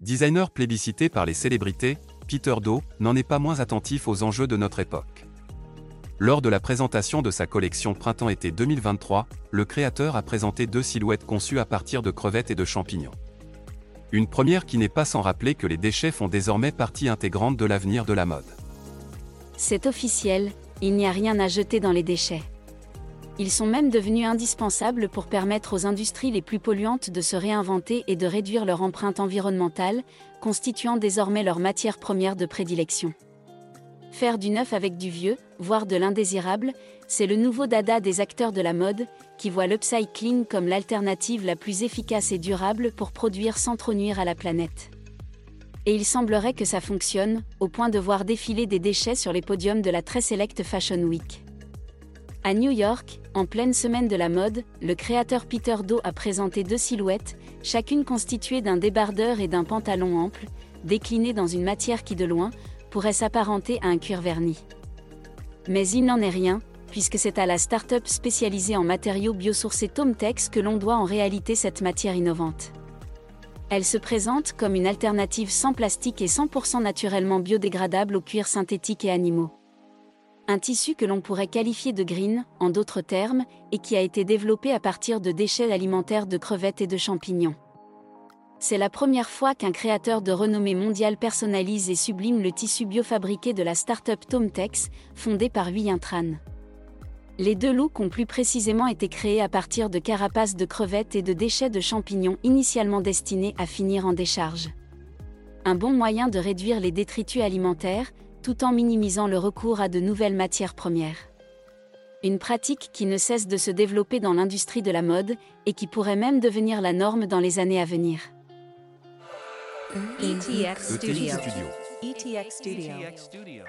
Designer plébiscité par les célébrités, Peter Do n'en est pas moins attentif aux enjeux de notre époque. Lors de la présentation de sa collection Printemps-été 2023, le créateur a présenté deux silhouettes conçues à partir de crevettes et de champignons. Une première qui n'est pas sans rappeler que les déchets font désormais partie intégrante de l'avenir de la mode. C'est officiel, il n'y a rien à jeter dans les déchets. Ils sont même devenus indispensables pour permettre aux industries les plus polluantes de se réinventer et de réduire leur empreinte environnementale, constituant désormais leur matière première de prédilection. Faire du neuf avec du vieux, voire de l'indésirable, c'est le nouveau dada des acteurs de la mode, qui voient l'upcycling comme l'alternative la plus efficace et durable pour produire sans trop nuire à la planète. Et il semblerait que ça fonctionne, au point de voir défiler des déchets sur les podiums de la très Select Fashion Week. À New York, en pleine semaine de la mode, le créateur Peter Do a présenté deux silhouettes, chacune constituée d'un débardeur et d'un pantalon ample, déclinés dans une matière qui de loin, pourrait s'apparenter à un cuir verni. Mais il n'en est rien, puisque c'est à la start-up spécialisée en matériaux biosourcés Tomtex que l'on doit en réalité cette matière innovante. Elle se présente comme une alternative sans plastique et 100% naturellement biodégradable aux cuirs synthétiques et animaux. Un tissu que l'on pourrait qualifier de green, en d'autres termes, et qui a été développé à partir de déchets alimentaires de crevettes et de champignons. C'est la première fois qu'un créateur de renommée mondiale personnalise et sublime le tissu biofabriqué de la start-up Tomtex, fondée par Tran. Les deux looks ont plus précisément été créés à partir de carapaces de crevettes et de déchets de champignons initialement destinés à finir en décharge. Un bon moyen de réduire les détritus alimentaires, tout en minimisant le recours à de nouvelles matières premières. Une pratique qui ne cesse de se développer dans l'industrie de la mode et qui pourrait même devenir la norme dans les années à venir. ETX Studio. ETX Studio.